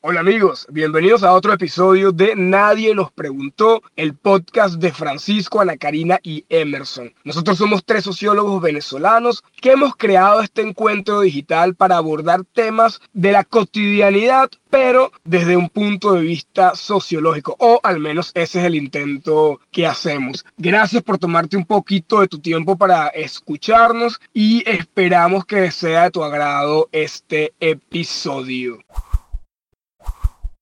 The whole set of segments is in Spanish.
Hola amigos, bienvenidos a otro episodio de Nadie nos preguntó, el podcast de Francisco, Ana Karina y Emerson. Nosotros somos tres sociólogos venezolanos que hemos creado este encuentro digital para abordar temas de la cotidianidad, pero desde un punto de vista sociológico, o al menos ese es el intento que hacemos. Gracias por tomarte un poquito de tu tiempo para escucharnos y esperamos que sea de tu agrado este episodio.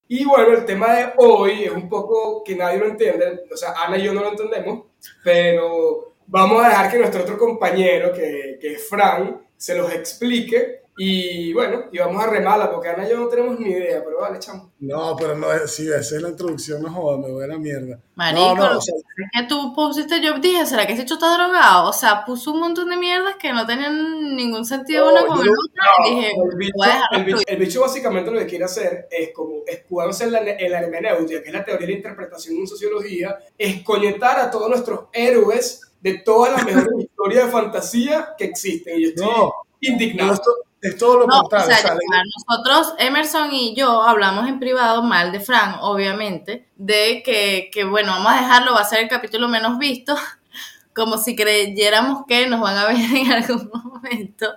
Y bueno, el tema de hoy es un poco que nadie lo entiende, o sea, Ana y yo no lo entendemos, pero vamos a dejar que nuestro otro compañero, que, que es Fran, se los explique y bueno, y vamos a remarla, porque Ana y yo no tenemos ni idea, pero vale, chamo. No, pero no si esa es la introducción, no jodas, me voy a la mierda. Marico, no, no, o sea, es que tú pusiste, yo dije, ¿será que ese hecho está drogado? O sea, puso un montón de mierdas que no tenían ningún sentido No, una con no- otra. y dije, el, bicho, voy a el bicho- el bicho básicamente lo que quiere hacer es como escudarse en la, en la hermenéutica, que es la teoría de la interpretación en sociología, escoñetar a todos nuestros héroes de todas las mejores historias de fantasía que existen. Y yo estoy No, no, indignado. Es todo lo No, o contrario. sea, o sea, ya, nosotros, Emerson y yo, hablamos en privado mal de Fran, obviamente, de que, que, bueno, vamos a dejarlo, va a ser el capítulo menos visto, como si creyéramos que nos van a ver en algún momento.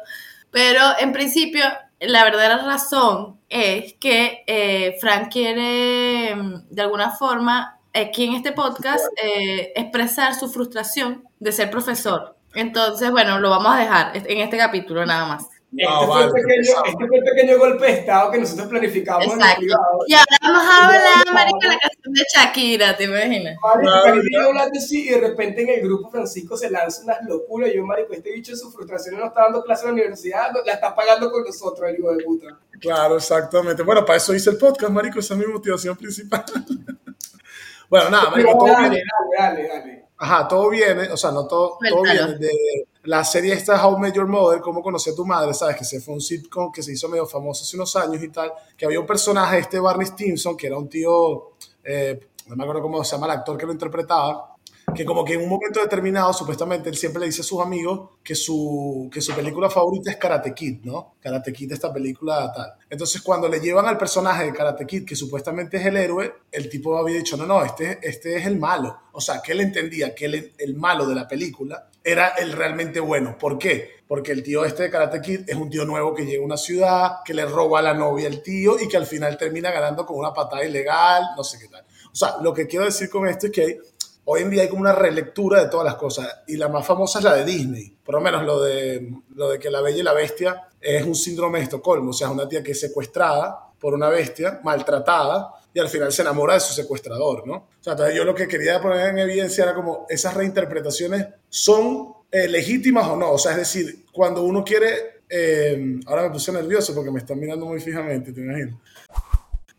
Pero en principio, la verdadera razón es que eh, Fran quiere, mm, de alguna forma, aquí en este podcast, eh, expresar su frustración de ser profesor. Entonces, bueno, lo vamos a dejar en este capítulo nada más. Este, No, fue vale, pequeño, este fue el pequeño golpe de estado que nosotros planificamos en el Exacto. privado. Y ahora vamos a hablar, marica, la canción de Shakira, ¿te imaginas? Marico, hablando así y de repente en el grupo Francisco se lanza unas locuras y yo, marico, este bicho su frustración no está dando clase en la universidad, no- la está pagando con nosotros, el hijo de puta. Claro, exactamente. Bueno, para eso hice el podcast, marico, esa es mi motivación principal. bueno, nada, marico, todo dale, viene, dale, dale, dale. ajá, todo viene, o sea, no todo, todo viene de la serie esta How Met Your Mother, Cómo conocí a tu madre, ¿sabes? Que se fue un sitcom que se hizo medio famoso hace unos años y tal, que había un personaje, este Barney Stinson, que era un tío, eh, no me acuerdo cómo se llama el actor que lo interpretaba, que como que en un momento determinado, supuestamente, él siempre le dice a sus amigos que su, que su película favorita es Karate Kid, ¿no? Karate Kid, esta película tal. Entonces, cuando le llevan al personaje de Karate Kid, que supuestamente es el héroe, el tipo había dicho, no, no, este, este es el malo. O sea, que él entendía que el, el malo de la película era el realmente bueno. ¿Por qué? Porque el tío este de Karate Kid es un tío nuevo que llega a una ciudad, que le roba a la novia al tío y que al final termina ganando con una patada ilegal, no sé qué tal. O sea, lo que quiero decir con esto es que hoy en día hay como una relectura de todas las cosas y la más famosa es la de Disney, por lo menos lo de, lo de que la bella y la bestia es un síndrome de Estocolmo, o sea, es una tía que es secuestrada por una bestia, maltratada, y al final se enamora de su secuestrador, ¿no? O sea, entonces yo lo que quería poner en evidencia era como esas reinterpretaciones son eh, legítimas o no, o sea, es decir, cuando uno quiere, eh, ahora me puse nervioso porque me están mirando muy fijamente, te imaginas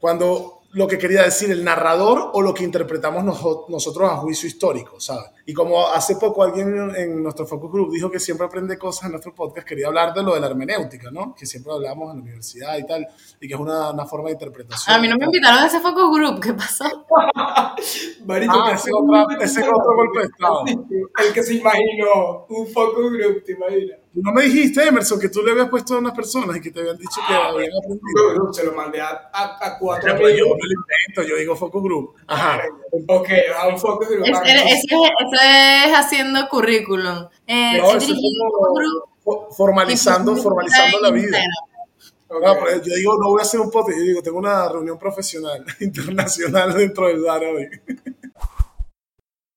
cuando lo que quería decir el narrador o lo que interpretamos noso- nosotros a juicio histórico, ¿sabes? Y como hace poco alguien en nuestro focus group dijo que siempre aprende cosas en nuestro podcast, quería hablar de lo de la hermenéutica, ¿no? Que siempre hablamos en la universidad y tal, y que es una, una forma de interpretación. A mí no me invitaron a ese focus group, ¿qué pasó? Marico, Ah, que ese otra- ese es otro golpe de estado. El que se imaginó un focus group, ¿te imaginas? Tú no me dijiste, Emerson, que tú le habías puesto a unas personas y que te habían dicho que habían Focus aprendido. se lo mandé a, a, a cuatro Pero pues yo amigos. me lo invento, yo digo focus group. Ajá. Ok, a un focus group. Ese- ese es haciendo currículum. Eh, No, eso es como formalizando, formalizando la vida. No, pero yo digo, no voy a hacer un podcast, yo digo, tengo una reunión profesional internacional dentro del DARA hoy.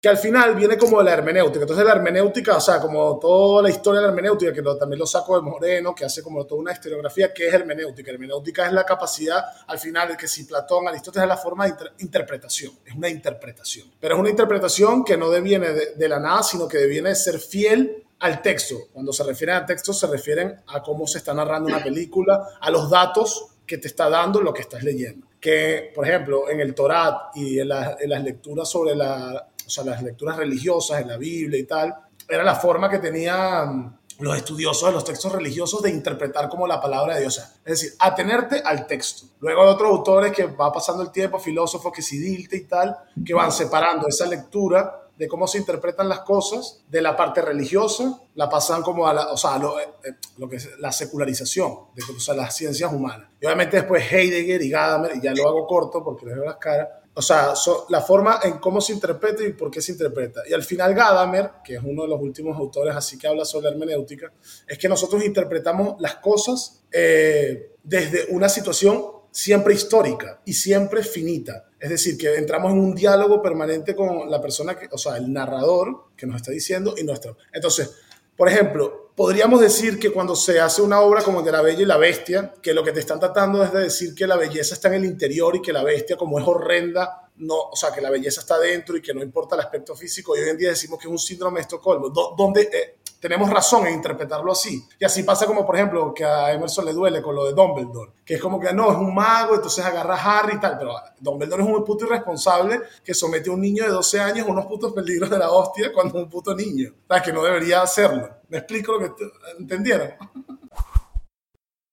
Que al final viene como de la hermenéutica. Entonces la hermenéutica, o sea, como toda la historia de la hermenéutica, que lo- también lo saco de Moreno, que hace como toda una historiografía, ¿qué es hermenéutica? Hermenéutica es la capacidad, al final, de que si Platón, Aristóteles es la forma de inter- interpretación, es una interpretación. Pero es una interpretación que no deviene de, de la nada, sino que deviene de ser fiel al texto. Cuando se refieren al texto, se refieren a cómo se está narrando una película, a los datos que te está dando lo que estás leyendo. Que, por ejemplo, en el Torat y en, la- en las lecturas sobre la, o sea, las lecturas religiosas en la Biblia y tal, era la forma que tenían los estudiosos de los textos religiosos de interpretar como la palabra de Dios. Es decir, atenerte al texto. Luego hay otros autores que va pasando el tiempo, filósofos que si dilte y tal, que van separando esa lectura de cómo se interpretan las cosas de la parte religiosa, la pasan como a la, o sea, lo, eh, eh, lo que es la secularización de o sea, las ciencias humanas. Y obviamente después Heidegger y Gadamer, y ya lo hago corto porque les veo las caras, o sea, la forma en cómo se interpreta y por qué se interpreta. Y al final Gadamer, que es uno de los últimos autores así que habla sobre hermenéutica, es que nosotros interpretamos las cosas eh, desde una situación siempre histórica y siempre finita. Es decir, que entramos en un diálogo permanente con la persona, que, o sea, el narrador que nos está diciendo y nuestro. Entonces, por ejemplo, podríamos decir que cuando se hace una obra como de la Bella y la Bestia, que lo que te están tratando es de decir que la belleza está en el interior y que la bestia, como es horrenda, no, o sea, que la belleza está dentro y que no importa el aspecto físico. Y hoy en día decimos que es un síndrome de Estocolmo, donde eh, tenemos razón en interpretarlo así. Y así pasa como, por ejemplo, que a Emerson le duele con lo de Dumbledore, que es como que no, es un mago, entonces agarra a Harry y tal, pero Dumbledore es un puto irresponsable que somete a un niño de 12 años a unos putos peligros de la hostia cuando es un puto niño. O sea, que no debería hacerlo. ¿Me explico lo que entendieron?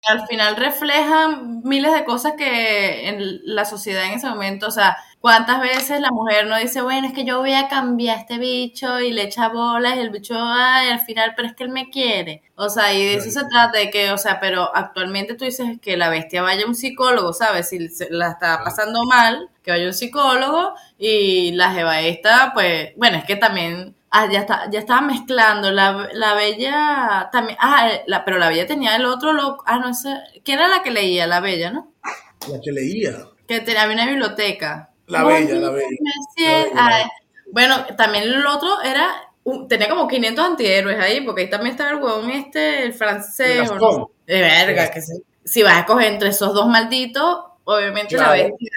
Al final reflejan miles de cosas que en la sociedad en ese momento, o sea, ¿Cuántas veces la mujer no dice, bueno, es que yo voy a cambiar a este bicho y le echa bolas y el bicho, ay, al final, pero es que él me quiere? O sea, y de eso se trata, de que, o sea, pero actualmente tú dices que la bestia vaya a un psicólogo, ¿sabes? Si la está pasando mal, que vaya a un psicólogo y la jeva esta, pues, bueno, es que también Ah, ya está, ya estaba mezclando. La, la bella también. Ah, la, pero la bella tenía el otro loco. Ah, no sé. ¿Quién era la que leía? La bella, ¿no? La que leía. Que tenía una biblioteca. La bella, la bella. bueno, también el otro era, tenía como 500 antihéroes ahí, porque ahí también estaba el huevón este, el francés. de verga, que si vas a coger entre esos dos malditos, obviamente la bestia.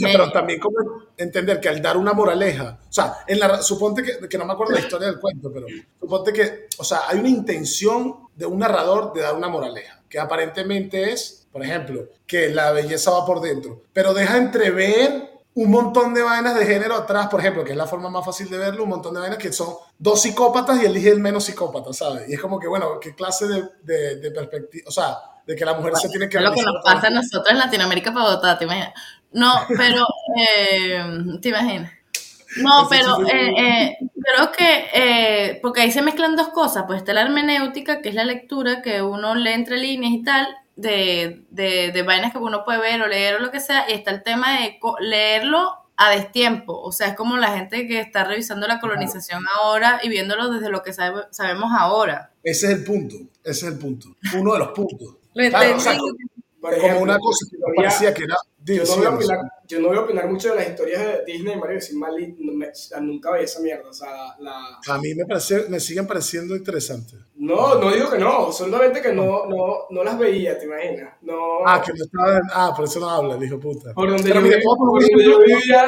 pero también como entender que al dar una moraleja, o sea, en la, suponte que, que no me acuerdo la historia del cuento, pero suponte que, o sea, hay una intención de un narrador de dar una moraleja, que aparentemente es por ejemplo, que la belleza va por dentro, pero deja entrever un montón de vainas de género atrás, por ejemplo, que es la forma más fácil de verlo, un montón de vainas que son dos psicópatas y elige el menos psicópata, ¿sabes? Y es como que, bueno, ¿qué clase de, de, perspectiva? O sea, de que la mujer se tiene que... Es lo que nos pasa a nosotros en Latinoamérica para votar, ¿te imaginas? No, pero, eh, ¿te imaginas? No, pero eh, eh, creo que, eh, porque ahí se mezclan dos cosas, pues está la hermenéutica, que es la lectura, que uno lee entre líneas y tal, de, de, de vainas que uno puede ver o leer o lo que sea, y está el tema de leerlo a destiempo, o sea, es como la gente que está revisando la colonización ahora y viéndolo desde lo que sabemos ahora. Ese es el punto, ese es el punto, uno de los puntos. Lo como una cosa que parecía que era yo no, yo no voy a opinar mucho de las historias de Disney, Mario, sin mal, nunca veía esa mierda. O sea, la... A mí me, parece, me siguen pareciendo interesantes. No, no digo que no, solamente que no, no, no las veía, ¿te imaginas? No. Ah, que no estaba. Ah, por eso no habla, dijo puta. Por donde, yo, vivía, por donde yo vivía,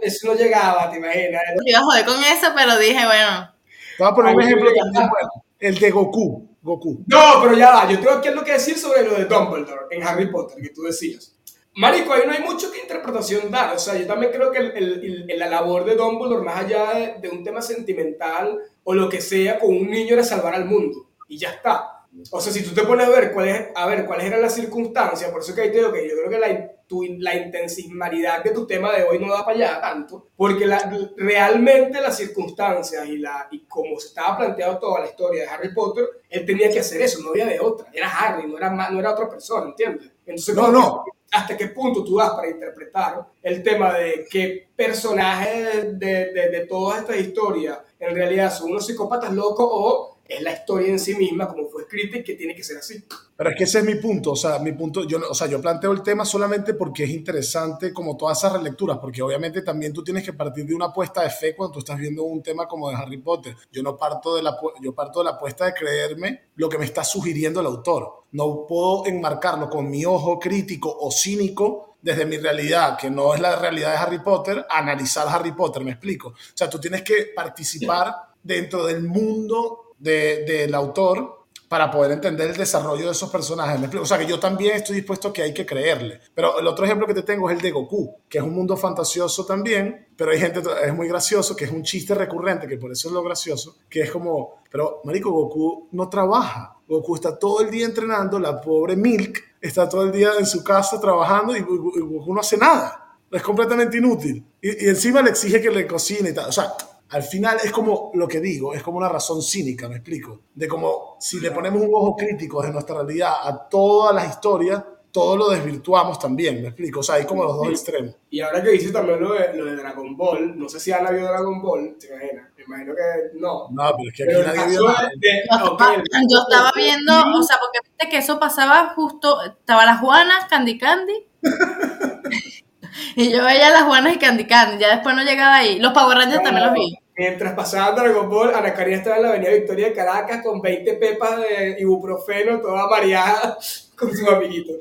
eso no llegaba, ¿te imaginas? Yo iba a joder con eso, pero dije, bueno. Te voy a poner un ejemplo también bueno. El de Goku. Goku. No, pero ya va, yo tengo aquí algo que decir sobre lo de Dumbledore en Harry Potter, que tú decías. Marico, ahí no hay mucho que interpretación dar. O sea, yo también creo que el, el, la labor de Dumbledore, más allá de, un tema sentimental o lo que sea, con un niño era salvar al mundo. Y ya está. O sea, si tú te pones a ver, cuáles, a ver cuáles eran las circunstancias, por eso que ahí te digo que yo creo que la, tu, la intensidad de tu tema de hoy no da para allá tanto, porque la, realmente las circunstancias y, la, y como se estaba planteado toda la historia de Harry Potter, él tenía que hacer eso, no había de otra. Era Harry, no era, no era otra persona, ¿entiendes? Entonces, no, no hasta qué punto tú das para interpretar el tema de qué personajes de, de, de todas estas historias en realidad son unos psicópatas locos o es la historia en sí misma como fue escrita y que tiene que ser así. Pero es que ese es mi punto, o sea, mi punto, yo, o sea, yo planteo el tema solamente porque es interesante como todas esas relecturas, porque obviamente también tú tienes que partir de una apuesta de fe cuando tú estás viendo un tema como de Harry Potter. Yo no parto de la, yo parto de la apuesta de creerme lo que me está sugiriendo el autor. No puedo enmarcarlo con mi ojo crítico o cínico desde mi realidad, que no es la realidad de Harry Potter, analizar Harry Potter, me explico. O sea, tú tienes que participar dentro del mundo del autor para poder entender el desarrollo de esos personajes. O sea, que yo también estoy dispuesto a que hay que creerle. Pero el otro ejemplo que te tengo es el de Goku, que es un mundo fantasioso también, pero hay gente, es muy gracioso, que es un chiste recurrente, que por eso es lo gracioso, que es como, pero Marico, Goku no trabaja. Goku está todo el día entrenando, la pobre Milk está todo el día en su casa trabajando y Goku no hace nada. Es completamente inútil. Y, y encima le exige que le cocine y tal. O sea, al final es como lo que digo, es como una razón cínica, me explico, de como si le ponemos un ojo crítico de nuestra realidad a todas las historias, todo lo desvirtuamos también, me explico, o sea, hay como los dos extremos. Y ahora que dices también lo de, lo de Dragon Ball, no sé si han habido Dragon Ball, te imaginas, me imagino que no. No, pero es que aquí nadie vio nada. Yo, okay. yo estaba viendo, o sea, porque viste que eso pasaba justo, estaba las Juanas, Candy Candy. Y yo veía las Juanas y Candy Candy, ya después no llegaba ahí. Los Power Rangers también los vi. Mientras pasaba Dragon Ball, Ana Karina estaba en la avenida Victoria de Caracas con 20 pepas de ibuprofeno, toda mareada, con sus amiguitos.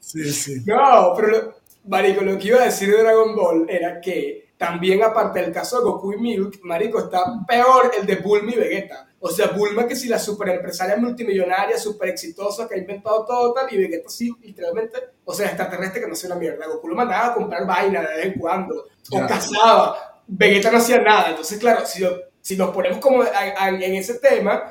Sí, sí. No, pero, lo, marico, lo que iba a decir de Dragon Ball era que también, aparte del caso de Goku y Milk, marico, está peor el de Bulma y Vegeta. O sea, Bulma que si la super empresaria multimillonaria, super exitosa, que ha inventado todo tal, y Vegeta sí, literalmente, o sea, extraterrestre que no hace una mierda. Goku lo mandaba a comprar vaina de vez en cuando, o cazaba. Vegeta no hacía nada. Entonces, claro, si, si nos ponemos como en ese tema,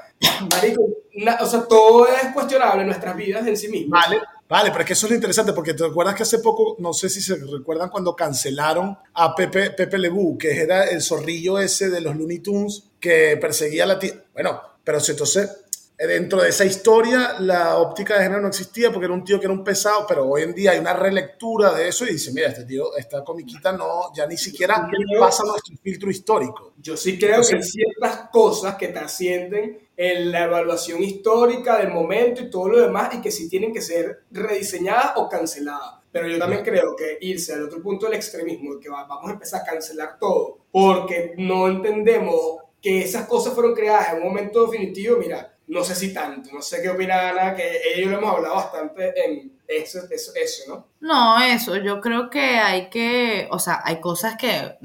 marico, una, o sea, todo es cuestionable en nuestras vidas en sí mismo. Vale, vale, pero es que eso es lo interesante, porque te recuerdas que hace poco, no sé si se recuerdan cuando cancelaron a Pepe, Pepe Lebu, que era el zorrillo ese de los Looney Tunes que perseguía a la tía. Bueno, pero entonces dentro de esa historia la óptica de género no existía porque era un tío que era un pesado, pero hoy en día hay una relectura de eso y dice, mira, este tío, esta comiquita no, ya ni siquiera pasa nuestro filtro histórico. Yo sí creo Entonces, que hay ciertas cosas que trascienden en la evaluación histórica del momento y todo lo demás y que sí tienen que ser rediseñadas o canceladas. Pero yo también creo que irse al otro punto del extremismo, que vamos a empezar a cancelar todo, porque no entendemos que esas cosas fueron creadas en un momento definitivo, mira, no sé si tanto, no sé qué opina Ana, que ellos lo hemos hablado bastante en eso, eso, eso, ¿no? No, eso, yo creo que hay que, o sea, hay cosas que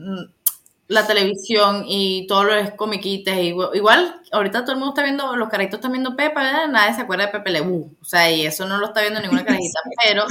la televisión y todo lo es comiquitas, igual, igual, ahorita todo el mundo está viendo, los carajitos están viendo Pepa, ¿verdad? nadie se acuerda de Pepe Lebu, o sea, y eso no lo está viendo ninguna carajita, pero,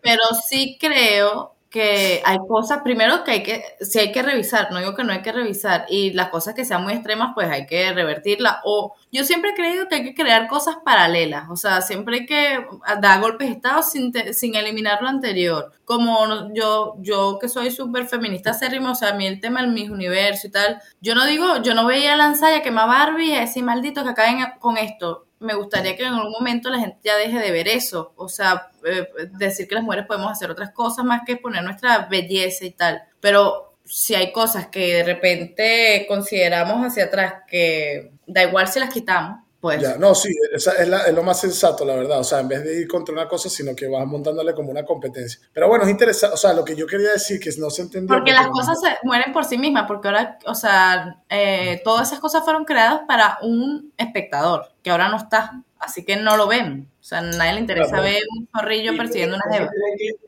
pero sí creo que hay cosas, primero que hay que, si hay que revisar, no digo que no hay que revisar, y las cosas que sean muy extremas, pues hay que revertirlas, o yo siempre he creído que hay que crear cosas paralelas, o sea, siempre hay que dar golpes de estado sin, te, sin eliminar lo anterior, como yo, yo que soy súper feminista acérrimo, o sea, a mí el tema del mis universo y tal, yo no digo, yo no veía a quemar Barbie y maldito que acaben con esto, me gustaría que en algún momento la gente ya deje de ver eso, o sea, eh, decir que las mujeres podemos hacer otras cosas más que poner nuestra belleza y tal, pero si hay cosas que de repente consideramos hacia atrás que da igual si las quitamos, pues... Ya, no, sí, esa es, la, es, lo más sensato, la verdad. O sea, en vez de ir contra una cosa, sino que vas montándole como una competencia. Pero bueno, es interesante. O sea, lo que yo quería decir que no se entendió. Porque, porque las cosas se mueren por sí mismas, porque ahora, o sea, eh, todas esas cosas fueron creadas para un espectador, que ahora no está. Así que no lo ven. O sea, a nadie le interesa claro. ver un zorrillo persiguiendo una jeva.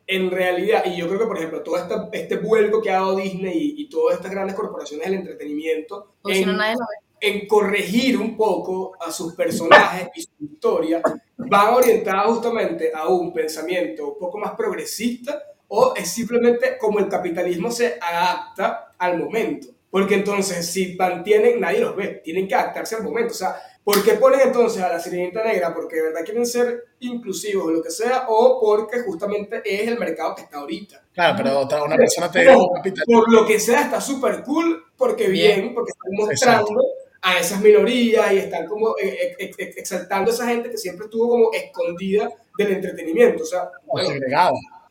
En realidad, y yo creo que, por ejemplo, todo este, este vuelco que ha dado Disney y, y todas estas grandes corporaciones del entretenimiento. En, si no, nadie lo ve en corregir un poco a sus personajes y su historia, van orientadas justamente a un pensamiento un poco más progresista o es simplemente como el capitalismo se adapta al momento. Porque entonces, si mantienen, nadie los ve, tienen que adaptarse al momento. O sea, ¿por qué ponen entonces a la sirenita negra? Porque de verdad quieren ser inclusivos o lo que sea, o porque justamente es el mercado que está ahorita. Claro, pero otra, una persona te no, Por lo que sea, está súper cool, porque bien, bien porque están mostrando. Exacto a esas minorías y están como eh, ex, ex, exaltando a esa gente que siempre estuvo como escondida del entretenimiento. O sea, bueno,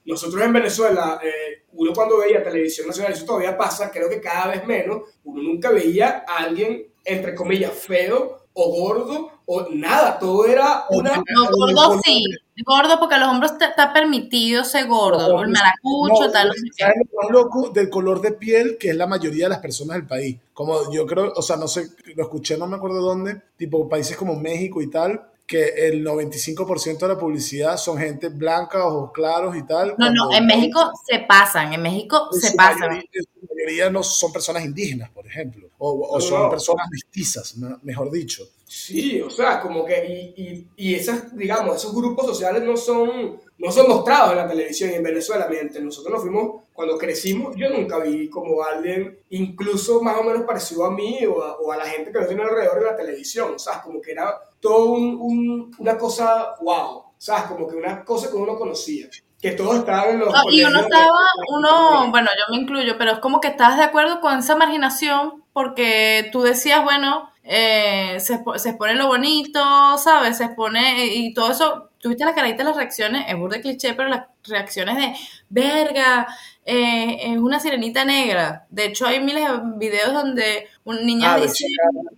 nosotros en Venezuela, eh, uno cuando veía televisión nacional, eso todavía pasa, creo que cada vez menos, uno nunca veía a alguien, entre comillas, feo o gordo o nada, todo era una... No, gordo sí, gordo porque a los hombros está permitido ser gordo, el maracucho, no, tal. No ¿Sabes lo más loco del color de piel que es la mayoría de las personas del país? Como yo creo, o sea, no sé, lo escuché, no me acuerdo dónde, tipo países como México y tal, que el 95% de la publicidad son gente blanca, ojos claros y tal. No, no, en México se pasan, en México se pasan. Mayoría, en mayoría no son personas indígenas, por ejemplo, o, o son no. personas mestizas, mejor dicho. Sí, o sea, como que, y, y, y esas, digamos, esos grupos sociales no son, no son mostrados en la televisión y en Venezuela, mientras nosotros nos fuimos, cuando crecimos, yo nunca vi como alguien, incluso más o menos parecido a mí o a, o a la gente que yo tenía alrededor de la televisión, o sea, como que era todo un, un, una cosa, wow, ¿sabes? Como que una cosa que uno conocía. Que todos estaban en los. No, y uno estaba, uno, bueno, yo me incluyo, pero es como que estabas de acuerdo con esa marginación porque tú decías, bueno, eh, se, se expone lo bonito, ¿sabes? Se expone y todo eso. Tuviste la carita de las reacciones, es burda cliché, pero las reacciones de verga, eh, es una sirenita negra. De hecho, hay miles de videos donde una niña Ah, dice,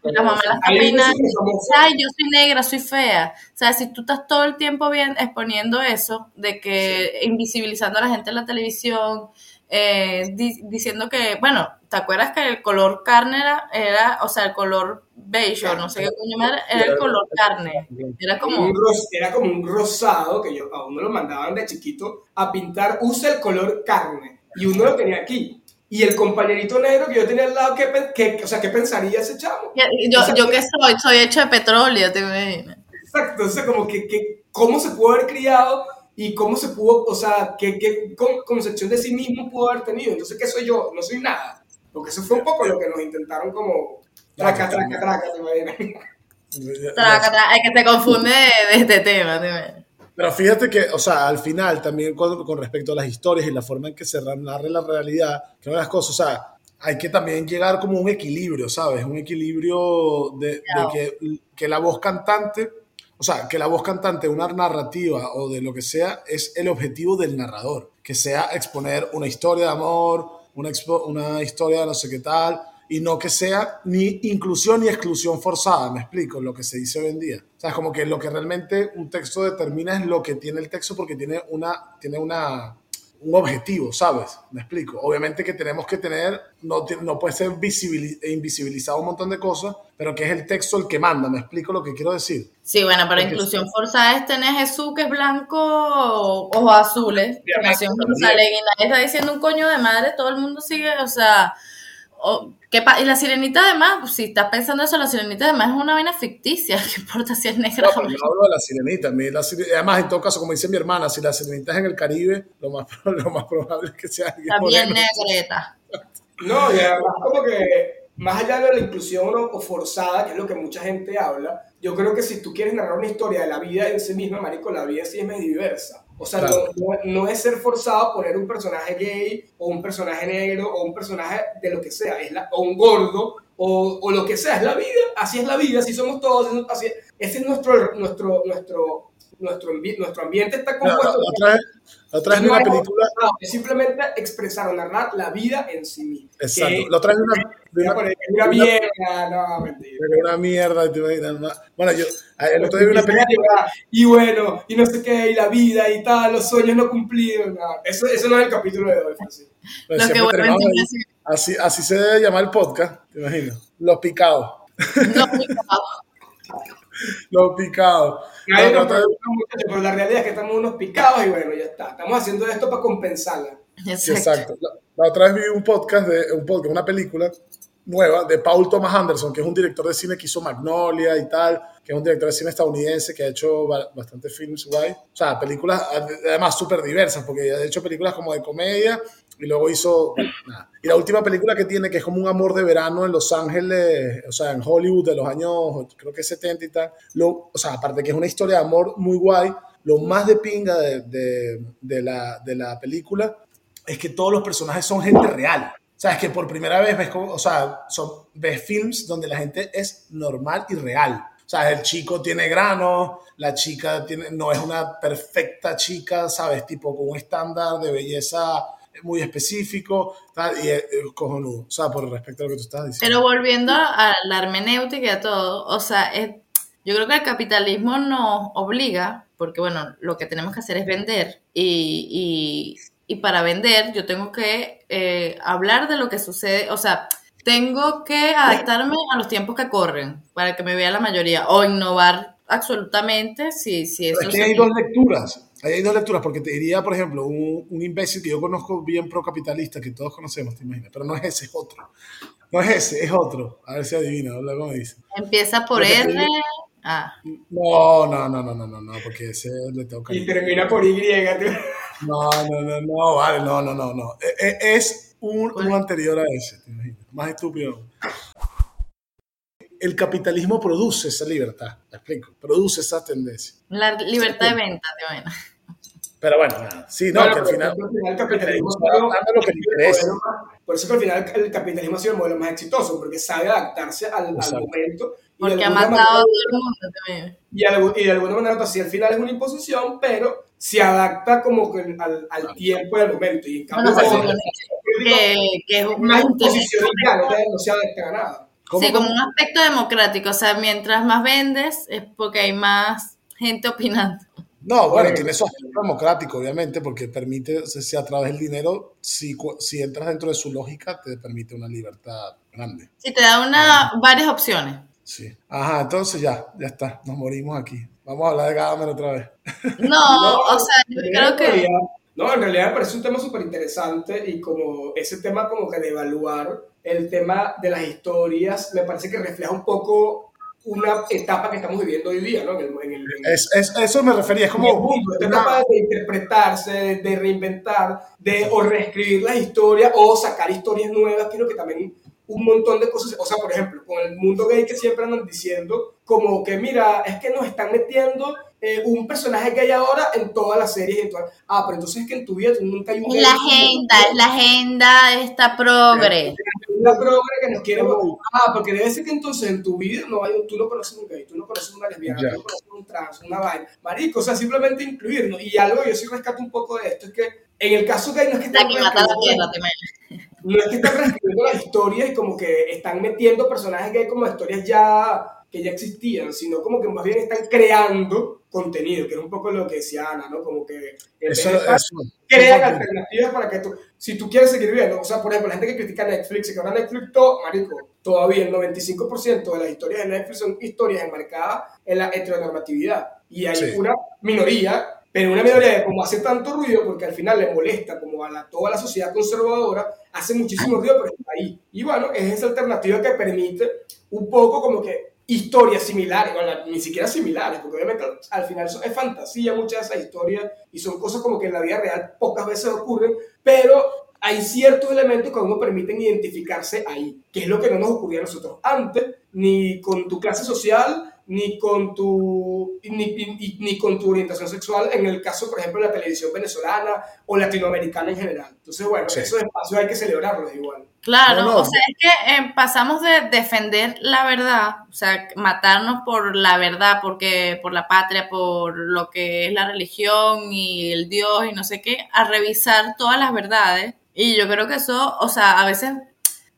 la mamá la está peinando, ay, yo soy negra, soy fea. O sea, si tú estás todo el tiempo bien exponiendo eso, de que invisibilizando a la gente en la televisión, eh, di- diciendo que, bueno, ¿te acuerdas que el color carne era, era o sea, el color beige, o no sé qué coño madre, era el color carne? Era como, Un ros- era como un rosado que yo, a uno lo mandaban de chiquito a pintar, usa el color carne. Y uno lo tenía aquí. Y el compañerito negro que yo tenía al lado, ¿qué, qué- o sea, ¿qué pensaría ese chamo? yo, yo que soy, soy hecho de petróleo, te imaginas. Exacto, o sea, como que, que cómo se pudo haber criado y cómo se pudo, o sea, qué, qué con- concepción de sí mismo pudo haber tenido. Entonces, ¿qué soy yo? No soy nada. Porque eso fue un poco lo que nos intentaron como traca, traca, traca, ¿te imaginas? Traca, traca, Es que te confunde de, este tema, te. Pero fíjate que, o sea, al final también con, con respecto a las historias y la forma en que se narra la realidad, que una de las cosas, o sea, hay que también llegar como un equilibrio, ¿sabes? Un equilibrio de, de que, que la voz cantante, o sea, que la voz cantante una narrativa o de lo que sea es el objetivo del narrador, que sea exponer una historia de amor, una, expo- una historia de no sé qué tal, y no que sea ni inclusión ni exclusión forzada, me explico, lo que se dice hoy en día. O sea, es como que lo que realmente un texto determina es lo que tiene el texto porque tiene una, tiene una, un objetivo, ¿sabes? Me explico. Obviamente que tenemos que tener, no, no puede ser visibili- invisibilizado un montón de cosas, pero que es el texto el que manda, ¿me explico lo que quiero decir? Sí, bueno, pero Porque- inclusión forzada es tener Jesús que es blanco, ojos azules, en Jerusalén y nadie está diciendo un coño de madre, todo el mundo sigue, o sea, o- ¿qué pa- y la sirenita además, si estás pensando eso, la sirenita además es una vaina ficticia, ¿qué importa si es negra No, o no? yo hablo de la sirenita. la además, en todo caso, como dice mi hermana, si la sirenita es en el Caribe, lo más, lo más probable es que sea alguien moreno. negreta. No, y además como que más allá de la inclusión o, o forzada, que es lo que mucha gente habla, yo creo que si tú quieres narrar una historia de la vida en sí misma, marico, la vida sí es más diversa. O sea, Claro. no, no- no es ser forzado a poner un personaje gay o un personaje negro o un personaje de lo que sea, es la- o un gordo o, o lo que sea, es la vida, así es la vida, así somos todos, así, ese es nuestro, nuestro, nuestro, nuestro, ambi- nuestro ambiente está No, compuesto la otra vez, la otra vez no una película. es simplemente expresar o narrar la vida en sí misma. Exacto. Que- La otra vez una, una- una mierda, no, mentira. Una mierda, te imaginas, ma- Bueno, yo el otro día vi una película. Y bueno, y no sé qué, y la vida y tal, los sueños no cumplidos. no. Eso, eso no es el capítulo de hoy, pues, que así. así, se debe llamar el podcast, te imaginas. Los picados. No, mi papá. Los picados. Nadie No, pregunta, muchachos, pero la realidad es que estamos unos picados y bueno, ya está. Estamos haciendo esto para compensarla. Sí, Exacto. exacto. La, la otra vez vi un podcast, de, un podcast, una película nueva de Paul Thomas Anderson, que es un director de cine que hizo Magnolia y tal, que es un director de cine estadounidense que ha hecho ba- bastantes films guay. O sea, películas además súper diversas, porque ha hecho películas como de comedia y luego hizo... nada. Y la última película que tiene, que es como un amor de verano en Los Ángeles, o sea, en Hollywood de los años, creo que 70 y tal. Lo, o sea, aparte que es una historia de amor muy guay, lo más de pinga de, de- de la, de la película es que todos los personajes son gente real. O sea, es que por primera vez ves, o sea, son, ves films donde la gente es normal y real. O sea, el chico tiene granos, la chica tiene, no es una perfecta chica, ¿sabes? Tipo con un estándar de belleza muy específico, y es cojonudo, o sea, por respecto a lo que tú estás diciendo. Pero volviendo a la hermenéutica y a todo, o sea, es- yo creo que el capitalismo nos obliga, porque bueno, lo que tenemos que hacer es vender y, y- y para vender yo tengo que eh, hablar de lo que sucede, o sea, tengo que adaptarme a los tiempos que corren para que me vea la mayoría o innovar absolutamente si, si eso es que hay dos lecturas. hay dos lecturas, porque te diría, por ejemplo, un, un imbécil que yo conozco bien procapitalista, que todos conocemos, te imaginas, pero no es ese, es otro. No es ese, es otro. A ver si adivina, luego me dice. Empieza por R. Ah. No, no, no, no, no, no, no, porque ese le tengo Y termina por Y. No, no, no, no, vale, no, no, no, no. E, e, es un, un anterior a ese, te imaginas. Más estúpido el capitalismo produce esa libertad, ¿me explico? Produce esa tendencia. La libertad de venta, de bueno. Pero bueno, sí, no, que al final, el capitalismo lo que Por eso que al final el capitalismo ha sido el modelo más exitoso, porque sabe adaptarse al, momento. porque ha matado a todo el mundo también. Y, de alguna manera, pues, sí, al final es una imposición, pero se adapta como que al, al tiempo y al momento. Y en cambio, que, que, es una imposición no se adapta a nada. Sí, como un aspecto democrático, o sea, mientras más vendes es porque hay más gente opinando. No, bueno, tiene su aspecto democrático, obviamente, porque permite, si a través del dinero, si, si entras dentro de su lógica, te permite una libertad grande. Sí, te da una, varias opciones. Sí. Ajá, entonces ya, ya está, nos morimos aquí. Vamos a hablar de Gadamer otra vez. No, o sea, yo creo que... No, en realidad me parece un tema súper interesante y como ese tema como que de evaluar el tema de las historias me parece que refleja un poco una etapa que estamos viviendo hoy día, ¿no? En el, es, eso me refería, es como... esta etapa de interpretarse, de, reinventar, de o reescribir las historias o sacar historias nuevas, creo que también un montón de cosas, o sea, por ejemplo, con el mundo gay que siempre andan diciendo, como que mira, es que nos están metiendo eh, un personaje que hay ahora en todas las series. En Ah, pero entonces es que en tu vida nunca hay un... Es la agenda, es la agenda esta progre. La progre que nos quiere... Ah, porque debe ser que entonces en tu vida no hay, tú no conoces un gay, tú no conoces una lesbiana, tú no conoces un trans, una vaina. Marico, o sea, simplemente incluirnos. Y algo, yo sí rescato un poco de esto, es que en el caso gay no es que están... No es que están reescribiendo la historia y como que están metiendo personajes gay como historias ya que ya existían, sino como que más bien están creando contenido, que es un poco lo que decía Ana, ¿no? Como que eso, crean alternativas para que tú, si tú quieres seguir viendo, o sea, por ejemplo, la gente que critica Netflix, y que ahora Netflix, todo, marico, todavía el 95% de las historias de Netflix son historias enmarcadas en la heteronormatividad, y hay una minoría pero una minoría que como hace tanto ruido, porque al final le molesta como a la, toda la sociedad conservadora, hace muchísimo ruido, pero está ahí. Y bueno, es esa alternativa que permite un poco como que historias similares, ni siquiera similares, porque obviamente al final es fantasía muchas de esas historias y son cosas como que en la vida real pocas veces ocurren, pero hay ciertos elementos que a uno permiten identificarse ahí, que es lo que no nos ocurría a nosotros antes, ni con tu clase social, ni con tu, ni, ni, con tu orientación sexual, en el caso, por ejemplo, de la televisión venezolana o latinoamericana en general. Entonces, bueno, esos espacios hay que celebrarlos igual. Claro, o sea, es que eh, pasamos de defender la verdad, o sea, matarnos por la verdad, porque por la patria, por lo que es la religión y el Dios y no sé qué, a revisar todas las verdades. Y yo creo que eso, o sea, a veces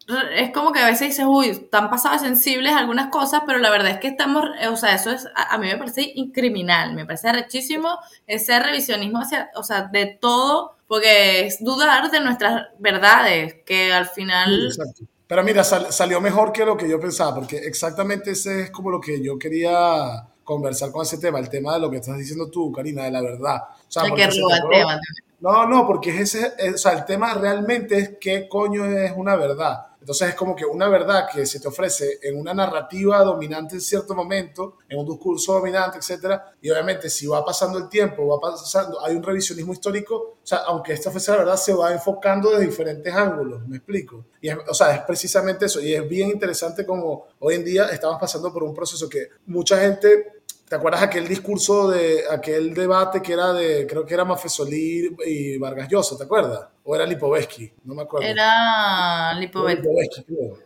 es como que a veces dices, uy, están pasadas sensibles algunas cosas, pero la verdad es que estamos, o sea, eso es, a, mí me parece incriminal, me parece rechísimo ese revisionismo hacia, o sea, de todo, porque es dudar de nuestras verdades, que al final... Exacto. Pero mira, salió mejor que lo que yo pensaba, porque exactamente ese es como lo que yo quería conversar con ese tema, el tema de lo que estás diciendo tú, Karina, de la verdad. O sea, que tema. No, no, porque es ese, o sea, el tema realmente es qué coño es una verdad. Entonces es como que una verdad que se te ofrece en una narrativa dominante en cierto momento, en un discurso dominante, etcétera, y obviamente si va pasando el tiempo, va pasando, hay un revisionismo histórico, o sea, aunque esta fuese la verdad, se va enfocando de diferentes ángulos, ¿me explico? Y o sea, es precisamente eso, y es bien interesante como hoy en día estamos pasando por un proceso que mucha gente ¿Te acuerdas aquel discurso de aquel debate que era de, creo que era Mafesolí y Vargas Llosa, ¿te acuerdas? ¿O era Lipovetsky? No me acuerdo. Era Lipovetsky.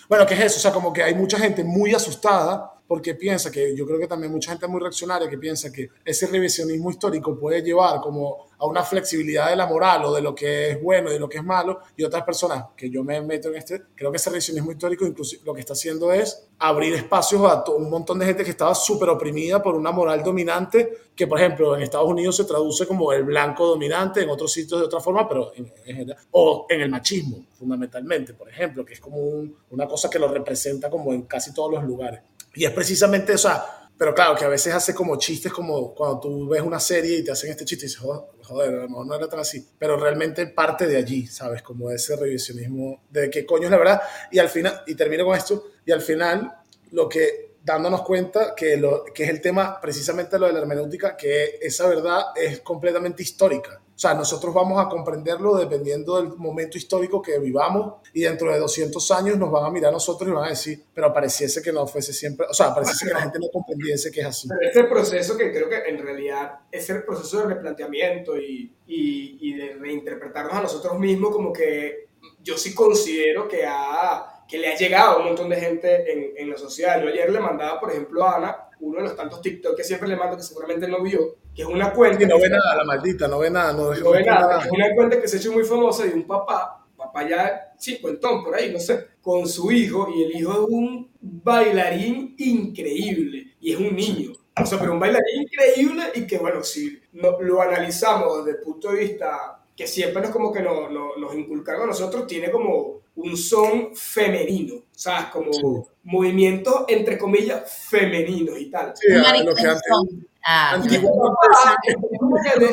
Bueno, ¿qué es eso? O sea, como que hay mucha gente muy asustada porque piensa que, yo creo que también mucha gente muy reaccionaria que piensa que ese revisionismo histórico puede llevar como a una flexibilidad de la moral o de lo que es bueno y de lo que es malo, y otras personas, que yo me meto en este, creo que ese revisionismo histórico incluso lo que está haciendo es abrir espacios a un montón de gente que estaba súper oprimida por una moral dominante, que por ejemplo en Estados Unidos se traduce como el blanco dominante, en otros sitios de otra forma, pero en, o en el machismo fundamentalmente, por ejemplo, que es como una cosa que lo representa como en casi todos los lugares. Y es precisamente, o pero claro, que a veces hace como chistes como cuando tú ves una serie y te hacen este chiste y dices, "Oh, joder, a lo mejor no era tan así. Pero realmente parte de allí, ¿sabes? Como ese revisionismo de qué coño es la verdad. Y al final, y termino con esto, y al final lo que dándonos cuenta que, lo, que es el tema precisamente lo de la hermenéutica, que esa verdad es completamente histórica. O sea, nosotros vamos a comprenderlo dependiendo del momento histórico que vivamos y dentro de 200 años nos van a mirar a nosotros y van a decir, pero pareciese que no fuese siempre, o sea, pareciese que la gente no comprendiese que es así. Pero este proceso que creo que en realidad es el proceso de replanteamiento y, y, y de reinterpretarnos a nosotros mismos como que yo sí considero que ha que le ha llegado a un montón de gente en, en la sociedad. Yo ayer le mandaba, por ejemplo, a Ana, uno de los tantos TikTok que siempre le mando, que seguramente no vio, que es una cuenta... Y no ve nada, la maldita, no ve nada, no, no ve nada, es una cuenta que se ha hecho muy famosa de un papá, papá ya cincuentón por ahí, no sé, con su hijo, y el hijo es un bailarín increíble, y es un niño. O sea, pero un bailarín increíble y que, bueno, si no- lo analizamos desde el punto de vista que siempre nos como que no- no- nos inculcaron a nosotros, tiene como un son femenino, ¿sabes? Como Sí. movimientos, entre comillas, femeninos y tal. Sí, lo que antes... Ah, antiguamente Ah, de-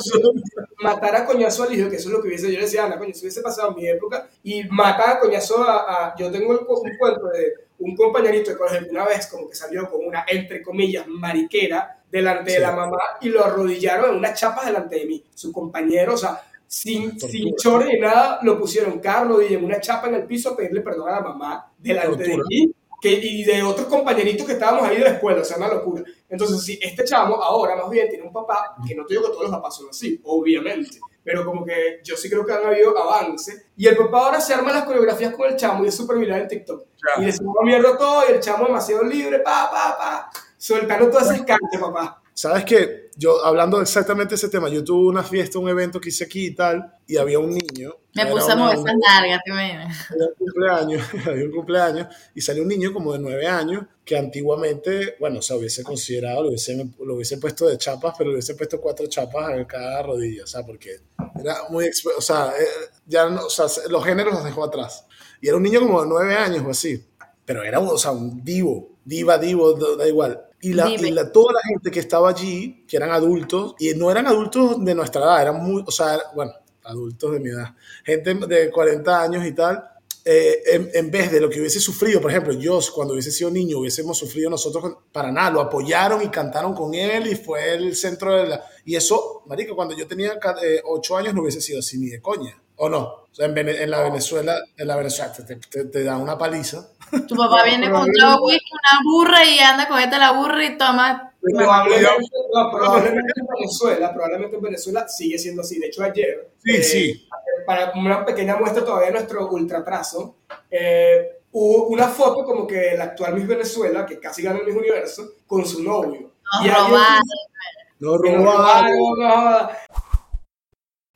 matar a coñazo al hijo, que eso es lo que hubiese, yo le decía Ana, coño, eso hubiese pasado en mi época, y matar a coñazo a, a- yo tengo el, un cuento de un compañerito de colegio que una vez como que salió con una, entre comillas, mariquera delante de Sí. la mamá y lo arrodillaron en unas chapas delante de mí, su compañero, o sea, sin, sin chorro ni nada, lo pusieron Carlos y en una chapa en el piso a pedirle perdón a la mamá delante de Tortura. mí que, y de otros compañeritos que estábamos ahí de la escuela, o sea, una locura. Entonces, si este chamo ahora más bien tiene un papá, que no te digo que todos los papás son así, obviamente, pero como que yo sí creo que han habido avance, y el papá ahora se arma las coreografías con el chamo y es súper viral en TikTok. Y le suma mierda todo y el chamo demasiado libre, pa, pa, pa, soltando todo ese escante, papá. ¿Sabes qué? Yo, hablando exactamente de ese tema, yo tuve una fiesta, un evento que hice aquí y tal, y había un niño. me puse a mover esas nalgas, ¿te imaginas? había un cumpleaños, había un cumpleaños, y salió un niño como de nueve años, que antiguamente, bueno, o sea, hubiese considerado, lo hubiese, lo hubiese puesto de chapas, pero le hubiese puesto cuatro chapas en cada rodilla, o sea, porque era muy, o sea, eh, ya no, o sea, los géneros los dejó atrás. Y era un niño como de nueve años o así, pero era o sea, un divo, diva, divo, da igual. Y, la, y la- toda la gente que estaba allí, que eran adultos, y no eran adultos de nuestra edad, eran muy, o sea, bueno, adultos de mi edad, gente de 40 años y tal, eh, en, en vez de lo que hubiese sufrido, por ejemplo, yo cuando hubiese sido niño, hubiésemos sufrido nosotros para nada, lo apoyaron y cantaron con él y fue el centro de la... Y eso, marico, cuando yo tenía ca- eh, ocho años no hubiese sido así ni de coña, ¿o no? O sea, en, Vene- en la Venezuela, en la Venezuela te, te, te da una paliza. Tu papá viene con de whisky, una burra y anda, cogete la burra y toma. Probablemente, no, probablemente en Venezuela, probablemente en Venezuela sigue siendo así. De hecho, ayer, Sí, eh, sí. para una pequeña muestra todavía de nuestro ultratrazo, eh, hubo una foto como que la actual Miss Venezuela, que casi gana el Miss Universo, con su novio. Nos Y alguien- robaron. No que nos robaron. robaron, no joda.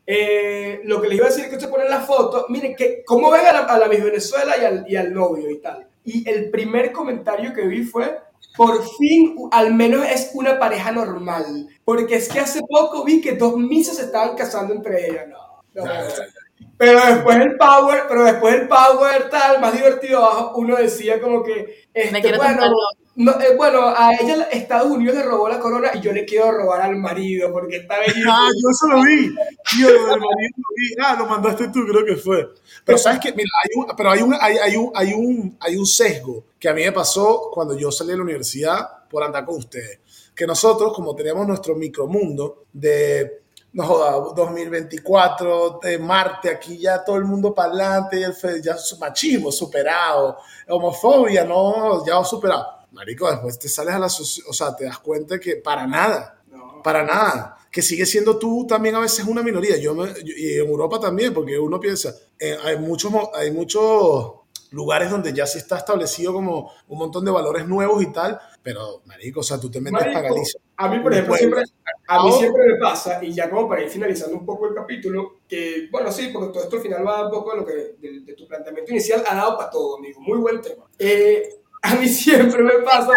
Eh, lo que les iba a decir es que usted pone la foto, miren, que, ¿cómo ven a la, a la Miss Venezuela y al, y al novio y tal? Y el primer comentario que vi fue, por fin, al menos es una pareja normal. Porque es que hace poco vi que dos misas se estaban casando entre ellas. No, no. Pero después el power, pero después el power tal, más divertido abajo, uno decía como que, este, quiero bueno, no, eh, bueno, a ella la- Estados Unidos le robó la corona y yo le quiero robar al marido porque está bellísimo. Ah, yo eso lo vi. Lo del marido lo vi. Ah, lo mandaste tú, creo que fue. Pero sabes que, mira, hay un, pero hay un, hay, hay un, hay un, hay un sesgo que a mí me pasó cuando yo salí de la universidad por andar con ustedes. Que nosotros, como teníamos nuestro micromundo de, no joda, 2024, de Marte, aquí ya todo el mundo para adelante, ya, machismo superado, homofobia, no, ya superado. Marico, después te sales a la, soci- o sea, te das cuenta que para nada, No. para nada. Que sigue siendo tú también a veces una minoría. Yo, me- yo- y en Europa también, porque uno piensa, eh, hay, muchos, hay muchos lugares donde ya se está establecido como un montón de valores nuevos y tal, pero, marico, o sea, tú te metes Marico, para Galicia. a mí, por ejemplo, siempre, a mí siempre me pasa, y ya como para ir finalizando un poco el capítulo, que, bueno, sí, porque todo esto al final va un poco de lo que, de, de tu planteamiento inicial, ha dado para todo, amigo, muy buen tema. Eh, a mí siempre me pasa,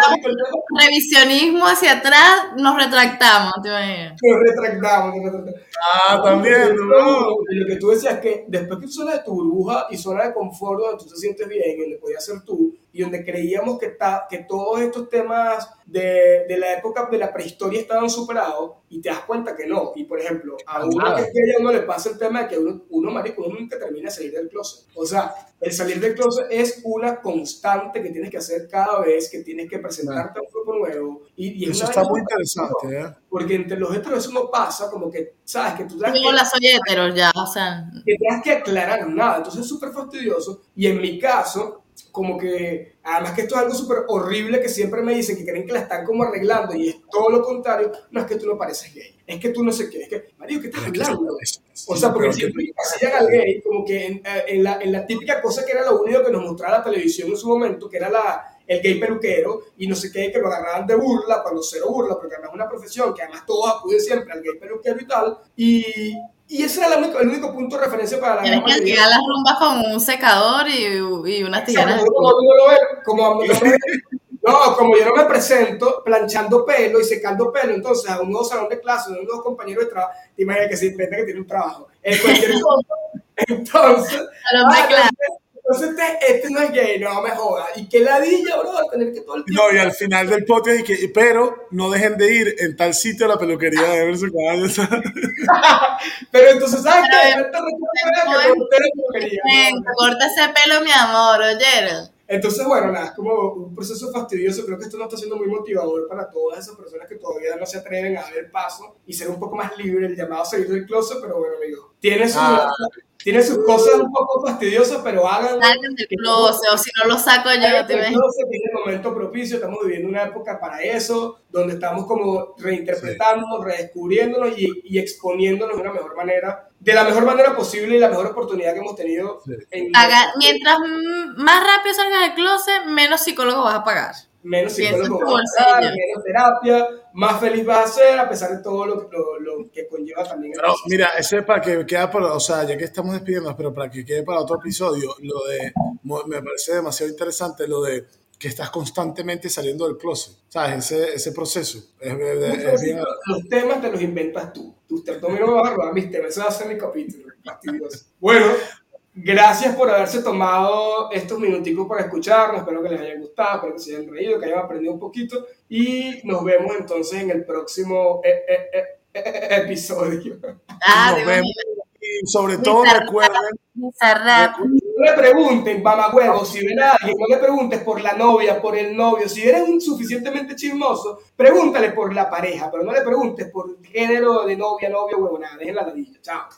Revisionismo hacia atrás, nos retractamos, ¿te imaginas? nos retractamos, nos retractamos. Ah, también, ¿no? Lo que tú decías que después que suena de tu burbuja y zona de confort donde tú te sientes bien y le podías ser tú y donde creíamos que, ta, que todos estos temas de, de, la época de la prehistoria estaban superados y te das cuenta que no. Y por ejemplo, a uno que es uno le pasa el tema de que uno, uno marico, uno nunca termina de salir del closet. O sea, el salir del closet es una constante que tienes que hacer cada vez que tienes que presentarte a un grupo nuevo. Y, y eso está muy interesante, ¿eh? Porque entre los heteros eso no pasa, como que, ¿sabes? Que tú tengas que, la soy hetero ya, o sea. Que tengas que aclarar nada. Entonces es súper fastidioso. Y en mi caso, como que, además que esto es algo súper horrible que siempre me dicen que creen que la están como arreglando y es todo lo contrario, no es que tú no pareces gay, es que tú no sé qué, es que, Mario, ¿qué estás arreglando? O sea, porque siempre hacían al gay, como que en, en, la, en, la, típica cosa que era lo único que nos mostraba la televisión en su momento, que era la, el gay peluquero, y no sé qué, que lo agarraban de burla, cuando cero burla, porque además es una profesión que además todos acuden siempre al gay peluquero y tal, y y ese era el único, el único punto de referencia para la Tienes que tirar las rumbas con un secador y, y unas tijeras. Como, no, como yo no me presento planchando pelo y secando pelo, entonces a un nuevo salón de clase, a un nuevo compañero de trabajo, te imaginas que simplemente que tiene un trabajo. En cualquier cosa. Entonces, ah, entonces este, este, no es gay, no me jodas. Y qué ladilla, bro, tener que todo el tiempo. No, y al final del podcast, que, pero no dejen de ir en tal sitio a la peluquería de ver su caballo. pero entonces, ¿sabes qué? Corta ese pelo, mi amor, oyeron. Entonces, bueno, nada, es como un proceso fastidioso. Creo que esto no está siendo muy motivador para todas esas personas que todavía no se atreven a dar el paso y ser un poco más libre, el llamado a salir del closet, pero bueno, amigo, tiene su, ah. Tiene sus cosas un poco fastidiosas, pero hagan. Salgan del closet, o si no lo saco yo, te ves. Es el momento propicio, estamos viviendo una época para eso, donde estamos como reinterpretándonos, redescubriéndonos y, y exponiéndonos de una mejor manera de la mejor manera posible y la mejor oportunidad que hemos tenido. En mientras más rápido salgas del closet, menos psicólogo vas a pagar. Menos psicólogo vas a pagar, menos terapia, más feliz vas a ser, a pesar de todo lo, lo, que conlleva también. Pero mira, eso es para que quede para, o sea, ya que estamos despidiendo, pero para que quede para otro episodio, lo de, me parece demasiado interesante lo de que estás constantemente saliendo del closet, ¿sabes? Ese, ese proceso. Es, es, bien... Los temas te los inventas tú. Tú te no me vas a robar mis temas, ese va a ser mi capítulo. bueno, gracias por haberse tomado estos minuticos para escucharnos. Espero que les haya gustado, espero que se hayan reído, que hayan aprendido un poquito. Y nos vemos entonces en el próximo eh, eh, eh, episodio. Ah, nos vemos. Y sobre todo recuerden no le pregunten, huevo, si ven a alguien, no le preguntes por la novia, por el novio. Si eres un suficientemente chismoso, pregúntale por la pareja, pero no le preguntes por género de novia, novio, huevo, nada. Dejen la ladilla. Chao.